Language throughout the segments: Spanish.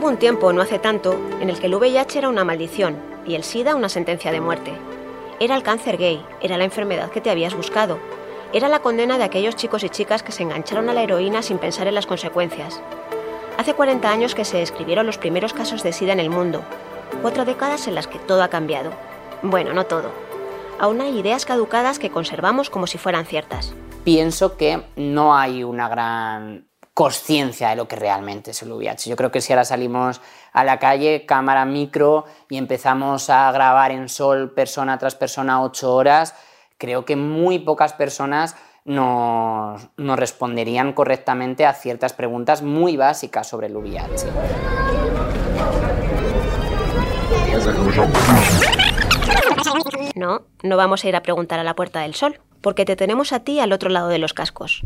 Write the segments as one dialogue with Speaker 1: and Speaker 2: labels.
Speaker 1: Hubo un tiempo, no hace tanto, en el que el VIH era una maldición y el SIDA una sentencia de muerte. Era el cáncer gay, era la enfermedad que te habías buscado, era la condena de aquellos chicos y chicas que se engancharon a la heroína sin pensar en las consecuencias. Hace 40 años que se describieron los primeros casos de SIDA en el mundo, cuatro décadas en las que todo ha cambiado. Bueno, no todo. Aún hay ideas caducadas que conservamos como si fueran ciertas.
Speaker 2: Pienso que no hay una gran conciencia de lo que realmente es el VIH. Yo creo que si ahora salimos a la calle, cámara micro, y empezamos a grabar en sol persona tras persona ocho horas, creo que muy pocas personas nos, nos responderían correctamente a ciertas preguntas muy básicas sobre el VIH.
Speaker 1: No, no vamos a ir a preguntar a la Puerta del Sol, porque te tenemos a ti al otro lado de los cascos.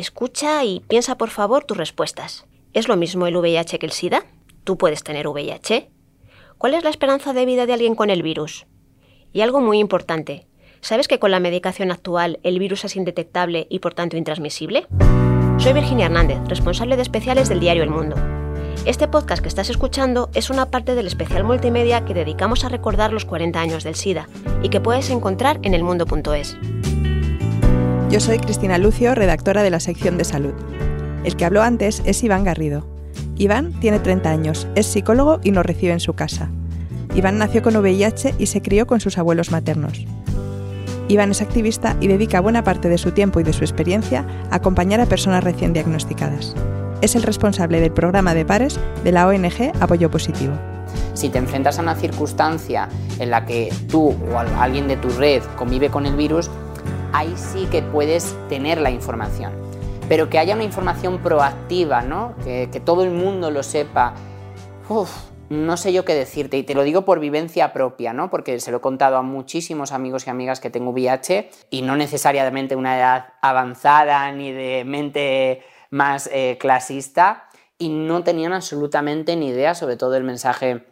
Speaker 1: Escucha y piensa por favor tus respuestas. ¿Es lo mismo el VIH que el SIDA? ¿Tú puedes tener VIH? ¿Cuál es la esperanza de vida de alguien con el virus? Y algo muy importante, ¿sabes que con la medicación actual el virus es indetectable y por tanto intransmisible? Soy Virginia Hernández, responsable de especiales del diario El Mundo. Este podcast que estás escuchando es una parte del especial multimedia que dedicamos a recordar los 40 años del SIDA y que puedes encontrar en elmundo.es.
Speaker 3: Yo soy Cristina Lucio, redactora de la sección de salud. El que habló antes es Iván Garrido. Iván tiene 30 años, es psicólogo y nos recibe en su casa. Iván nació con VIH y se crió con sus abuelos maternos. Iván es activista y dedica buena parte de su tiempo y de su experiencia a acompañar a personas recién diagnosticadas. Es el responsable del programa de pares de la ONG Apoyo Positivo.
Speaker 2: Si te enfrentas a una circunstancia en la que tú o alguien de tu red convive con el virus, ahí sí que puedes tener la información. Pero que haya una información proactiva, ¿no? que, todo el mundo lo sepa. no sé yo qué decirte, y te lo digo por vivencia propia, ¿no? porque se lo he contado a muchísimos amigos y amigas que tengo VIH, y no necesariamente una edad avanzada ni de mente más eh, clasista, y no tenían absolutamente ni idea sobre todo el mensaje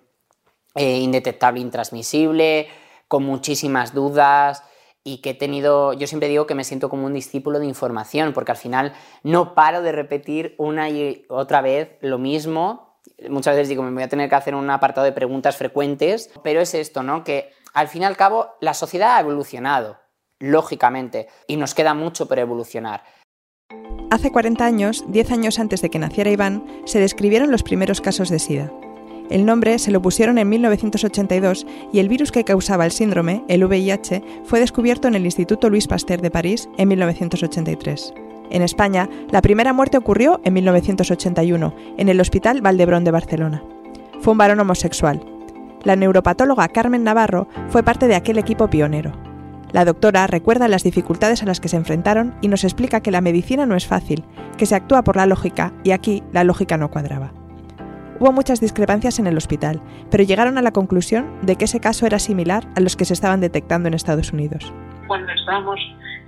Speaker 2: eh, indetectable, intransmisible, con muchísimas dudas y que he tenido, yo siempre digo que me siento como un discípulo de información, porque al final no paro de repetir una y otra vez lo mismo. Muchas veces digo, me voy a tener que hacer un apartado de preguntas frecuentes, pero es esto, ¿no? Que al fin y al cabo la sociedad ha evolucionado, lógicamente, y nos queda mucho por evolucionar.
Speaker 3: Hace 40 años, 10 años antes de que naciera Iván, se describieron los primeros casos de SIDA. El nombre se lo pusieron en 1982 y el virus que causaba el síndrome, el VIH, fue descubierto en el Instituto Louis Pasteur de París en 1983. En España, la primera muerte ocurrió en 1981, en el Hospital Valdebrón de Barcelona. Fue un varón homosexual. La neuropatóloga Carmen Navarro fue parte de aquel equipo pionero. La doctora recuerda las dificultades a las que se enfrentaron y nos explica que la medicina no es fácil, que se actúa por la lógica y aquí la lógica no cuadraba. Hubo muchas discrepancias en el hospital, pero llegaron a la conclusión de que ese caso era similar a los que se estaban detectando en Estados Unidos.
Speaker 4: Cuando estábamos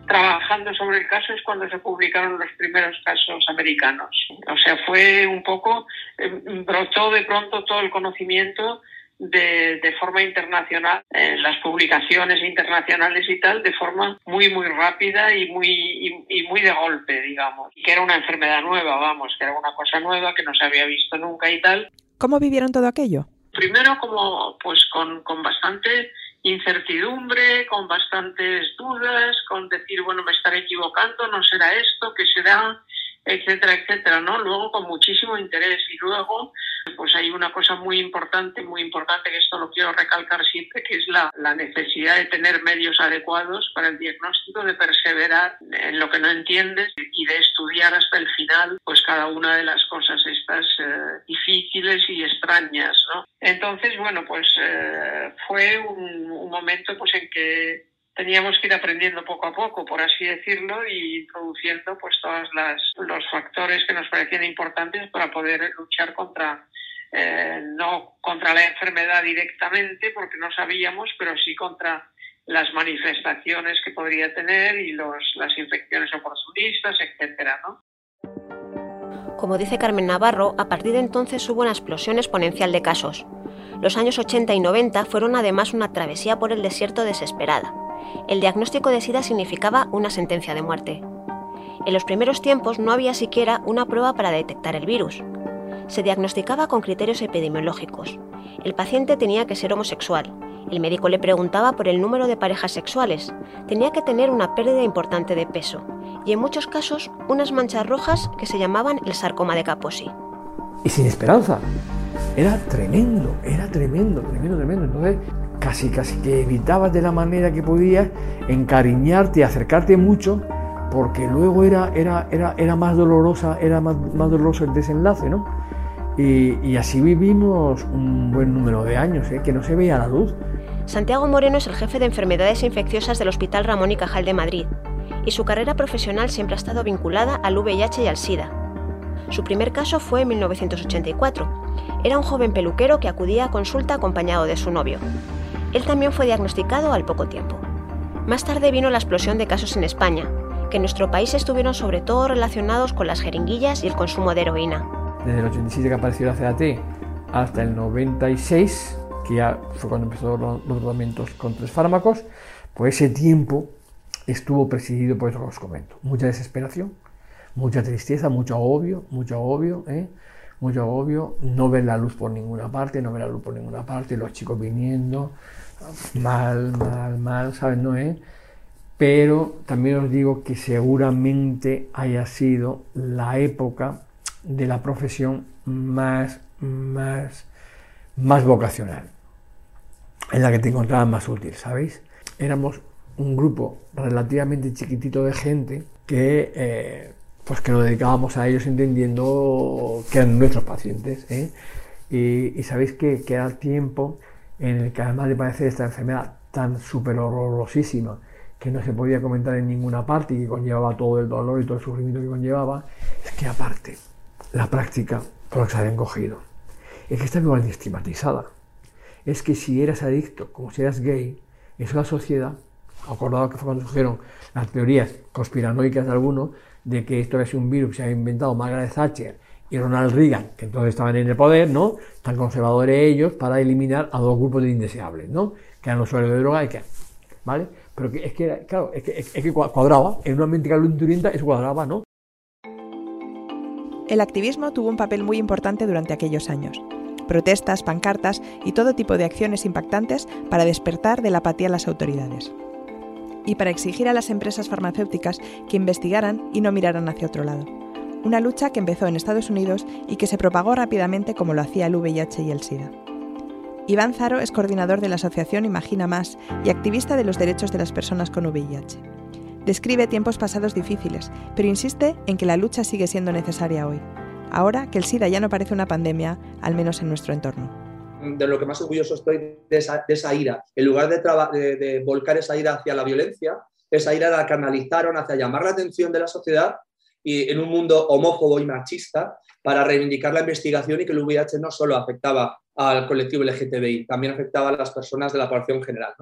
Speaker 4: trabajando sobre el caso es cuando se publicaron los primeros casos americanos. O sea, fue un poco, eh, brotó de pronto todo el conocimiento de, forma internacional, en las publicaciones internacionales y tal, de forma muy, muy rápida y muy, y, muy de golpe, digamos. Y que era una enfermedad nueva, vamos, que era una cosa nueva que no se había visto nunca y tal.
Speaker 3: ¿Cómo vivieron todo aquello?
Speaker 4: Primero como, pues con, con bastante incertidumbre, con bastantes dudas, con decir, bueno, me estaré equivocando, no será esto, ¿qué será? Etcétera, etcétera, ¿no? Luego con muchísimo interés y luego pues hay una cosa muy importante, muy importante que esto lo quiero recalcar siempre, que es la, la necesidad de tener medios adecuados para el diagnóstico, de perseverar en lo que no entiendes y de estudiar hasta el final pues cada una de las cosas estas eh, difíciles y extrañas, ¿no? Entonces, bueno, pues eh, fue un, un momento pues en que teníamos que ir aprendiendo poco a poco, por así decirlo, y introduciendo pues todos los factores que nos parecían importantes para poder luchar contra eh, no contra la enfermedad directamente, porque no sabíamos, pero sí contra las manifestaciones que podría tener y los, las infecciones oportunistas, etcétera, ¿no?
Speaker 1: Como dice Carmen Navarro, a partir de entonces hubo una explosión exponencial de casos. Los años 80 y 90 fueron además una travesía por el desierto desesperada el diagnóstico de SIDA significaba una sentencia de muerte. En los primeros tiempos no había siquiera una prueba para detectar el virus. Se diagnosticaba con criterios epidemiológicos. El paciente tenía que ser homosexual. El médico le preguntaba por el número de parejas sexuales. Tenía que tener una pérdida importante de peso. Y en muchos casos, unas manchas rojas que se llamaban el sarcoma de Kaposi.
Speaker 5: Y sin esperanza. Era tremendo, era tremendo, tremendo, tremendo. Entonces, casi, casi que evitabas de la manera que podías encariñarte y acercarte mucho porque luego era, era, era, era más dolorosa, era más, doloroso el desenlace, ¿no? Y, así vivimos un buen número de años, ¿eh? que no se veía la luz.
Speaker 1: Santiago Moreno es el jefe de enfermedades infecciosas del Hospital Ramón y Cajal de Madrid, y su carrera profesional siempre ha estado vinculada al VIH y al SIDA. Su primer caso fue en 1984. Era un joven peluquero que acudía a consulta acompañado de su novio. Él también fue diagnosticado al poco tiempo. Más tarde vino la explosión de casos en España, que en nuestro país estuvieron sobre todo relacionados con las jeringuillas y el consumo de heroína.
Speaker 5: Desde el 87 que apareció la CAT hasta el 96, que ya fue cuando empezó los, tratamientos con tres fármacos, pues ese tiempo estuvo presidido por eso que os comento. Mucha desesperación, mucha tristeza, mucho agobio, mucho agobio, ¿eh? Mucho agobio, no ver la luz por ninguna parte, no ver la luz por ninguna parte, los chicos viniendo, mal, mal, mal, ¿sabes? No, eh? pero también os digo que seguramente haya sido la época de la profesión más, más, más vocacional, en la que te encontrabas más útil, ¿sabéis? Éramos un grupo relativamente chiquitito de gente que, eh, pues que nos dedicábamos a ellos entendiendo que eran nuestros pacientes. ¿eh? Y, sabéis que, que, era tiempo en el que además de padecer esta enfermedad tan súper horrorosísima, que no se podía comentar en ninguna parte y que conllevaba todo el dolor y todo el sufrimiento que conllevaba, es que aparte, la práctica, por lo que se habían cogido, es que está igual estigmatizada. Es que si eras adicto, como si eras gay, eso la sociedad, acordado que fue cuando surgieron las teorías conspiranoicas de algunos, de que esto sido un virus que se había inventado Margaret Thatcher y Ronald Reagan, que entonces estaban en el poder, ¿no? Tan conservadores ellos para eliminar a dos grupos de indeseables, ¿no? Que eran los usuarios de droga y que, ¿vale? Pero es que, claro, es que, es que cuadraba, en una mente calenturienta eso cuadraba, ¿no?
Speaker 3: El activismo tuvo un papel muy importante durante aquellos años. Protestas, pancartas y todo tipo de acciones impactantes para despertar de la apatía a las autoridades. Y para exigir a las empresas farmacéuticas que investigaran y no miraran hacia otro lado. Una lucha que empezó en Estados Unidos y que se propagó rápidamente como lo hacía el VIH y el SIDA. Iván Zaro es coordinador de la asociación Imagina Más y activista de los derechos de las personas con VIH. Describe tiempos pasados difíciles, pero insiste en que la lucha sigue siendo necesaria hoy, ahora que el SIDA ya no parece una pandemia, al menos en nuestro entorno.
Speaker 6: De lo que más orgulloso estoy de esa, ira. En lugar de, de, volcar esa ira hacia la violencia, esa ira la canalizaron hacia llamar la atención de la sociedad y en un mundo homófobo y machista para reivindicar la investigación y que el VIH no solo afectaba al colectivo LGTBI, también afectaba a las personas de la población general.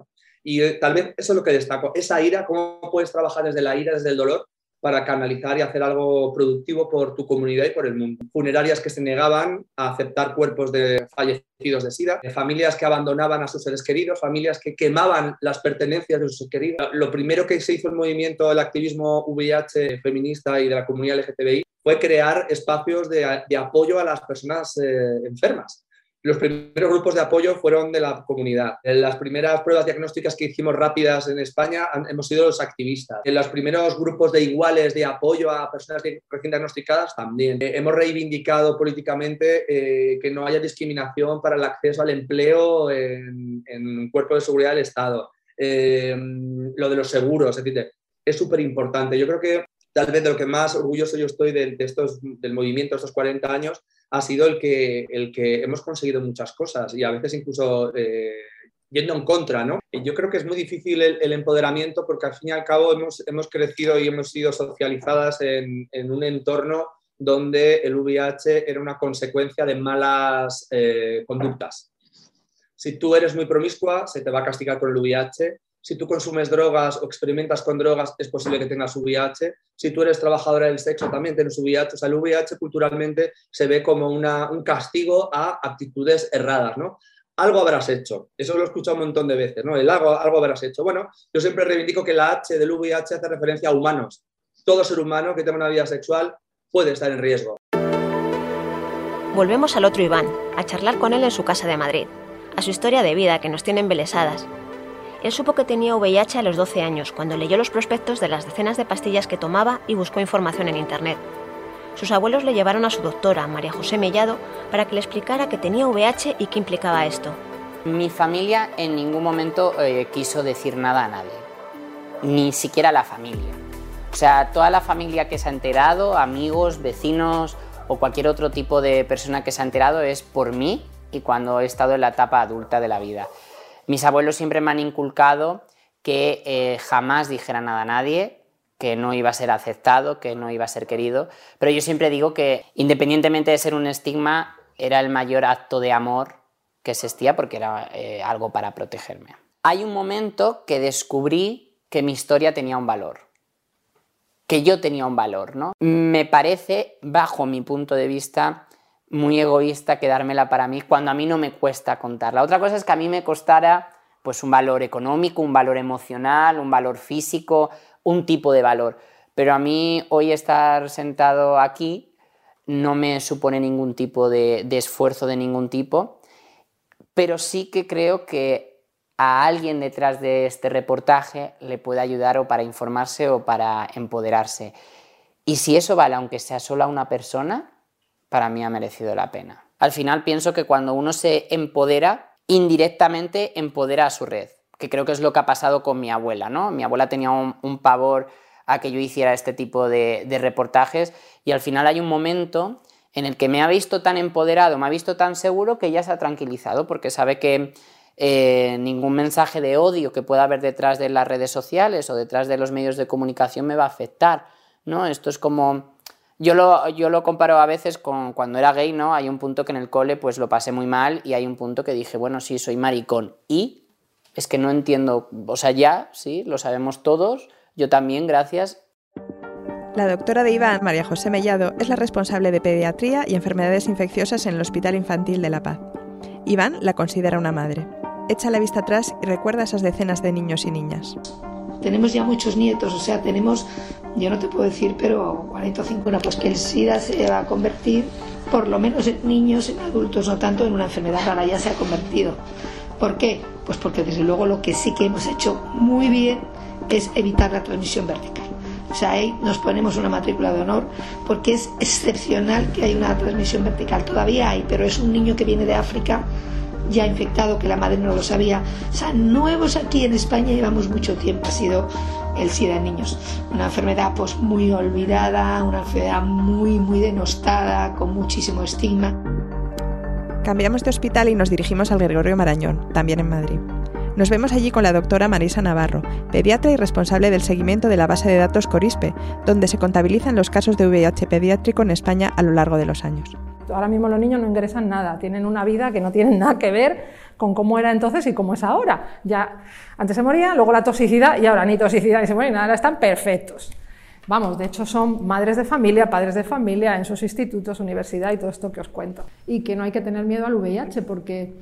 Speaker 6: Y eh, tal vez eso es lo que destaco, esa ira, cómo puedes trabajar desde la ira, desde el dolor, para canalizar y hacer algo productivo por tu comunidad y por el mundo. Funerarias que se negaban a aceptar cuerpos de fallecidos de SIDA, familias que abandonaban a sus seres queridos, familias que quemaban las pertenencias de sus seres queridos. Lo primero que se hizo el movimiento del activismo VIH feminista y de la comunidad LGTBI fue crear espacios de, apoyo a las personas eh, enfermas. Los primeros grupos de apoyo fueron de la comunidad. En las primeras pruebas diagnósticas que hicimos rápidas en España hemos sido los activistas. En los primeros grupos de iguales de apoyo a personas recién diagnosticadas también. Eh, hemos reivindicado políticamente eh, que no haya discriminación para el acceso al empleo en, en cuerpo de seguridad del Estado. Eh, lo de los seguros, decir, es súper importante. Yo creo que tal vez de lo que más orgulloso yo estoy de, estos, del movimiento estos 40 años ha sido el que, el que hemos conseguido muchas cosas y a veces incluso eh, yendo en contra, ¿no? Yo creo que es muy difícil el, empoderamiento porque al fin y al cabo hemos, hemos crecido y hemos sido socializadas en, un entorno donde el VIH era una consecuencia de malas eh, conductas. Si tú eres muy promiscua, se te va a castigar con el VIH si tú consumes drogas o experimentas con drogas, es posible que tengas VIH. Si tú eres trabajadora del sexo, también tienes VIH. O sea, el VIH culturalmente se ve como un castigo a actitudes erradas, ¿no? Algo habrás hecho. Eso lo he escuchado un montón de veces, ¿no? El algo, algo habrás hecho. Bueno, yo siempre reivindico que la H del VIH hace referencia a humanos. Todo ser humano que tenga una vida sexual puede estar en riesgo.
Speaker 1: volvemos al otro Iván, a charlar con él en su casa de Madrid, a su historia de vida que nos tiene embelesadas. Él supo que tenía VIH a los 12 años, cuando leyó los prospectos de las decenas de pastillas que tomaba y buscó información en Internet. Sus abuelos le llevaron a su doctora, María José Mellado, para que le explicara que tenía VIH y qué implicaba esto.
Speaker 2: Mi familia en ningún momento eh, quiso decir nada a nadie, ni siquiera la familia. O sea, toda la familia que se ha enterado, amigos, vecinos o cualquier otro tipo de persona que se ha enterado es por mí y cuando he estado en la etapa adulta de la vida. Mis abuelos siempre me han inculcado que eh, jamás dijera nada a nadie, que no iba a ser aceptado, que no iba a ser querido, pero yo siempre digo que independientemente de ser un estigma, era el mayor acto de amor que existía porque era eh, algo para protegerme. Hay un momento que descubrí que mi historia tenía un valor, que yo tenía un valor, ¿no? Me parece, bajo mi punto de vista, muy egoísta quedármela para mí cuando a mí no me cuesta contarla. Otra cosa es que a mí me costara pues un valor económico, un valor emocional, un valor físico, un tipo de valor. Pero a mí hoy estar sentado aquí no me supone ningún tipo de, esfuerzo de ningún tipo, pero sí que creo que a alguien detrás de este reportaje le puede ayudar o para informarse o para empoderarse. Y si eso vale, aunque sea solo a una persona, para mí ha merecido la pena. Al final pienso que cuando uno se empodera, indirectamente empodera a su red que creo que es lo que ha pasado con mi abuela, ¿no? Mi abuela tenía un, pavor a que yo hiciera este tipo de, reportajes y al final hay un momento en el que me ha visto tan empoderado, me ha visto tan seguro que ya se ha tranquilizado porque sabe que eh, ningún mensaje de odio que pueda haber detrás de las redes sociales o detrás de los medios de comunicación me va a afectar, ¿no? Esto es como... Yo lo, yo lo comparo a veces con cuando era gay, ¿no? Hay un punto que en el cole pues lo pasé muy mal y hay un punto que dije, bueno, sí, soy maricón. ¿Y es que no entiendo, o sea, ya, sí, lo sabemos todos, yo también, gracias.
Speaker 3: La doctora de Iván, María José Mellado, es la responsable de pediatría y enfermedades infecciosas en el Hospital Infantil de La Paz. Iván la considera una madre. Echa la vista atrás y recuerda esas decenas de niños y niñas.
Speaker 7: Tenemos ya muchos nietos, o sea, tenemos, yo no te puedo decir, pero 40 o 50, pues que el SIDA se va a convertir, por lo menos en niños, en adultos, no tanto en una enfermedad rara, ya se ha convertido. ¿Por qué? Pues porque desde luego lo que sí que hemos hecho muy bien es evitar la transmisión vertical. O sea, ahí nos ponemos una matrícula de honor porque es excepcional que haya una transmisión vertical. Todavía hay, pero es un niño que viene de África ya infectado, que la madre no lo sabía. O sea, nuevos aquí en España llevamos mucho tiempo. Ha sido el SIDA en niños. Una enfermedad pues muy olvidada, una enfermedad muy, muy denostada, con muchísimo estigma.
Speaker 3: Cambiamos de hospital y nos dirigimos al Gregorio Marañón, también en Madrid. Nos vemos allí con la doctora Marisa Navarro, pediatra y responsable del seguimiento de la base de datos Corispe, donde se contabilizan los casos de VIH pediátrico en España a lo largo de los años.
Speaker 8: Ahora mismo los niños no ingresan nada, tienen una vida que no tiene nada que ver con cómo era entonces y cómo es ahora. Ya antes se moría, luego la toxicidad y ahora ni toxicidad ni se mueren, ahora están perfectos. Vamos, de hecho son madres de familia, padres de familia en sus institutos, universidad y todo esto que os cuento. Y que no hay que tener miedo al VIH porque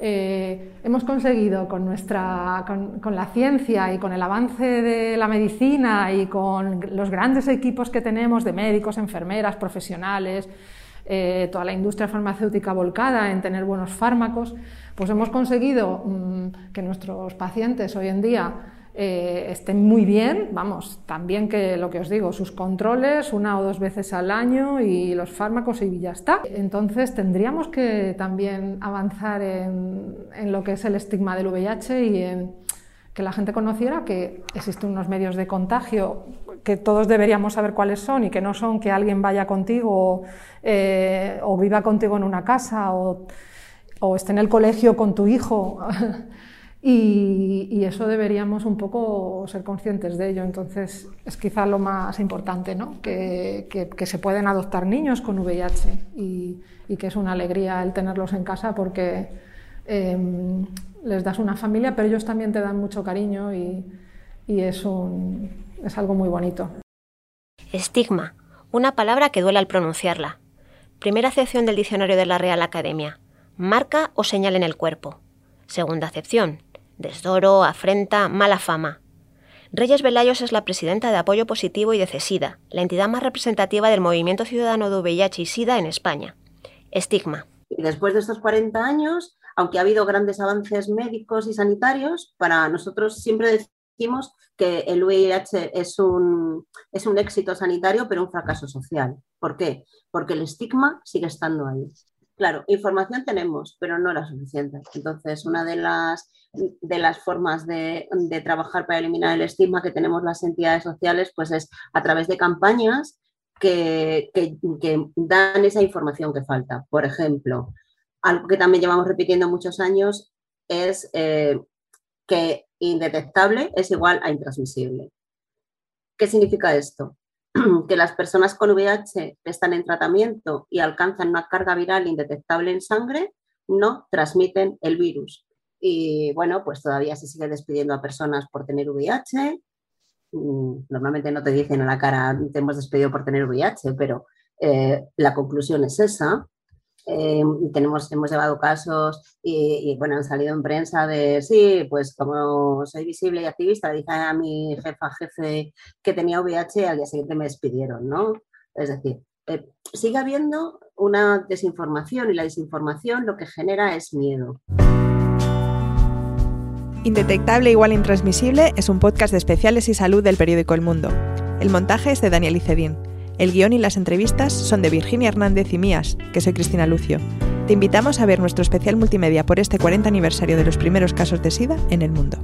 Speaker 8: eh, hemos conseguido con, nuestra, con, la ciencia y con el avance de la medicina y con los grandes equipos que tenemos de médicos, enfermeras, profesionales, eh, toda la industria farmacéutica volcada en tener buenos fármacos, pues hemos conseguido mm, que nuestros pacientes hoy en día eh, estén muy bien, vamos, también que lo que os digo, sus controles una o dos veces al año y los fármacos y ya está. Entonces tendríamos que también avanzar en, en lo que es el estigma del VIH y en que la gente conociera que existen unos medios de contagio que todos deberíamos saber cuáles son y que no son que alguien vaya contigo eh, o viva contigo en una casa o, esté en el colegio con tu hijo. Y, eso deberíamos un poco ser conscientes de ello. Entonces, es quizá lo más importante, ¿no? que, que, se pueden adoptar niños con VIH y, que es una alegría el tenerlos en casa porque em, les das una familia, pero ellos también te dan mucho cariño y, y es, un, es algo muy bonito.
Speaker 1: Estigma, una palabra que duele al pronunciarla. Primera acepción del diccionario de la Real Academia. Marca o señal en el cuerpo. Segunda acepción, desdoro, afrenta, mala fama. Reyes Velayos es la presidenta de Apoyo Positivo y de CESIDA, la entidad más representativa del movimiento ciudadano de VIH y SIDA en España. Estigma.
Speaker 9: Y después de estos 40 años, aunque ha habido grandes avances médicos y sanitarios, para nosotros siempre decimos que el VIH es un, es un éxito sanitario, pero un fracaso social. ¿Por qué? Porque el estigma sigue estando ahí. Claro, información tenemos, pero no la suficiente. Entonces, una de las, de las formas de, trabajar para eliminar el estigma que tenemos las entidades sociales, pues es a través de campañas que, que dan esa información que falta. Por ejemplo, algo que también llevamos repitiendo muchos años es eh, que indetectable es igual a intransmisible. ¿Qué significa esto? que las personas con VIH que están en tratamiento y alcanzan una carga viral indetectable en sangre no transmiten el virus. Y bueno, pues todavía se sigue despidiendo a personas por tener VIH. Mm, normalmente no te dicen a la cara, te hemos despedido por tener VIH, pero eh, la conclusión es esa. Eh, tenemos, hemos llevado casos y, bueno, han salido en prensa de, sí, pues como soy visible y activista, dije a mi jefa, jefe que tenía VIH, al día siguiente me despidieron, ¿no? Es decir, eh, sigue habiendo una desinformación y la desinformación lo que genera es miedo.
Speaker 3: Indetectable igual intransmisible es un podcast de especiales y salud del periódico El Mundo. El montaje es de Daniel Icedín. El guion y las entrevistas son de Virginia Hernández y mías, que soy Cristina Lucio. Te invitamos a ver nuestro especial multimedia por este 40 aniversario de los primeros casos de SIDA en el mundo.